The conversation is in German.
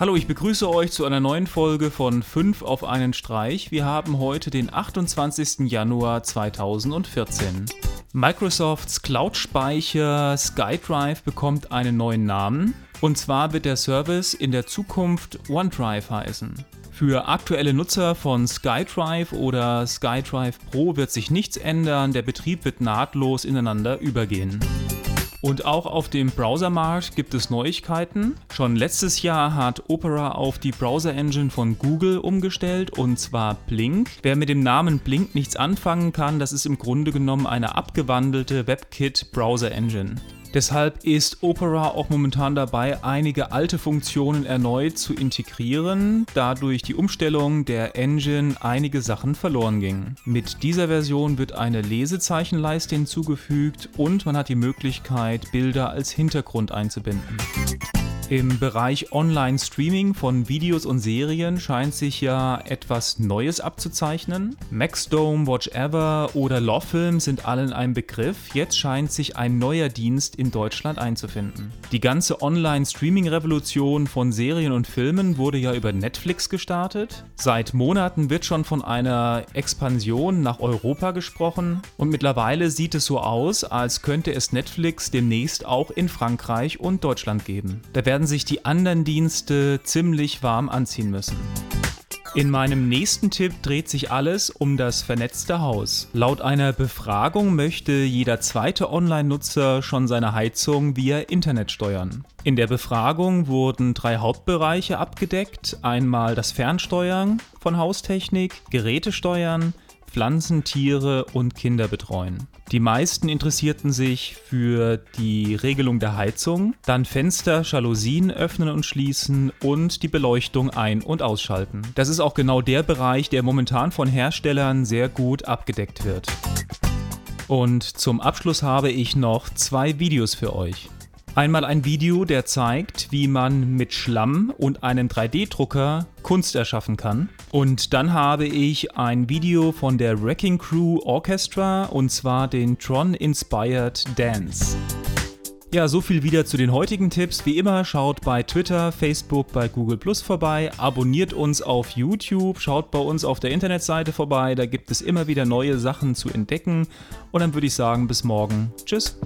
Hallo, ich begrüße euch zu einer neuen Folge von 5 auf einen Streich. Wir haben heute den 28. Januar 2014. Microsofts Cloud-Speicher SkyDrive bekommt einen neuen Namen. Und zwar wird der Service in der Zukunft OneDrive heißen. Für aktuelle Nutzer von SkyDrive oder SkyDrive Pro wird sich nichts ändern, der Betrieb wird nahtlos ineinander übergehen. Und auch auf dem Browsermarkt gibt es Neuigkeiten. Schon letztes Jahr hat Opera auf die Browser-Engine von Google umgestellt und zwar Blink. Wer mit dem Namen Blink nichts anfangen kann, das ist im Grunde genommen eine abgewandelte WebKit Browser-Engine. Deshalb ist Opera auch momentan dabei, einige alte Funktionen erneut zu integrieren, da durch die Umstellung der Engine einige Sachen verloren gingen. Mit dieser Version wird eine Lesezeichenleiste hinzugefügt und man hat die Möglichkeit, Bilder als Hintergrund einzubinden. Im Bereich Online-Streaming von Videos und Serien scheint sich ja etwas Neues abzuzeichnen. Maxdome, WatchEver oder Lawfilm sind allen ein Begriff. Jetzt scheint sich ein neuer Dienst in Deutschland einzufinden. Die ganze Online-Streaming-Revolution von Serien und Filmen wurde ja über Netflix gestartet. Seit Monaten wird schon von einer Expansion nach Europa gesprochen und mittlerweile sieht es so aus, als könnte es Netflix demnächst auch in Frankreich und Deutschland geben. Da werden werden sich die anderen Dienste ziemlich warm anziehen müssen. In meinem nächsten Tipp dreht sich alles um das vernetzte Haus. Laut einer Befragung möchte jeder zweite Online-Nutzer schon seine Heizung via Internet steuern. In der Befragung wurden drei Hauptbereiche abgedeckt. Einmal das Fernsteuern von Haustechnik, Gerätesteuern, Pflanzen, Tiere und Kinder betreuen. Die meisten interessierten sich für die Regelung der Heizung, dann Fenster, Jalousien öffnen und schließen und die Beleuchtung ein- und ausschalten. Das ist auch genau der Bereich, der momentan von Herstellern sehr gut abgedeckt wird. Und zum Abschluss habe ich noch zwei Videos für euch. Einmal ein Video, der zeigt, wie man mit Schlamm und einem 3D-Drucker Kunst erschaffen kann. Und dann habe ich ein Video von der Wrecking Crew Orchestra und zwar den Tron Inspired Dance. Ja, so viel wieder zu den heutigen Tipps. Wie immer, schaut bei Twitter, Facebook, bei Google Plus vorbei, abonniert uns auf YouTube, schaut bei uns auf der Internetseite vorbei, da gibt es immer wieder neue Sachen zu entdecken. Und dann würde ich sagen, bis morgen. Tschüss.